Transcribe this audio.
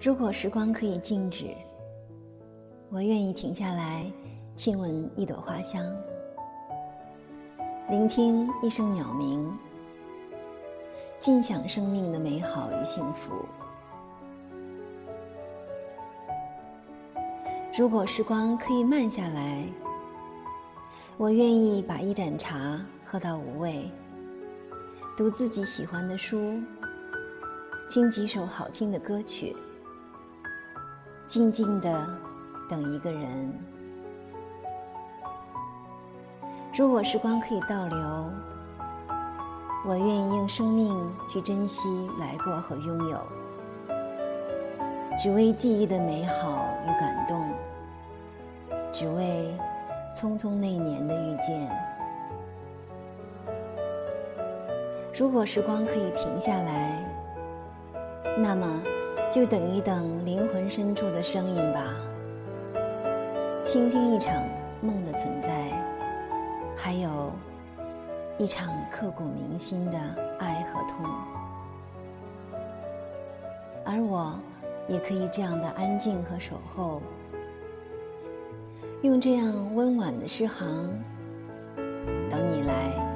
如果时光可以静止，我愿意停下来，亲吻一朵花香，聆听一声鸟鸣，尽享生命的美好与幸福。如果时光可以慢下来，我愿意把一盏茶喝到无味，读自己喜欢的书，听几首好听的歌曲，静静的等一个人。如果时光可以倒流，我愿意用生命去珍惜来过和拥有，只为记忆的美好与感动，只为。匆匆那年的遇见，如果时光可以停下来，那么就等一等灵魂深处的声音吧，倾听一场梦的存在，还有一场刻骨铭心的爱和痛，而我也可以这样的安静和守候。用这样温婉的诗行，等你来。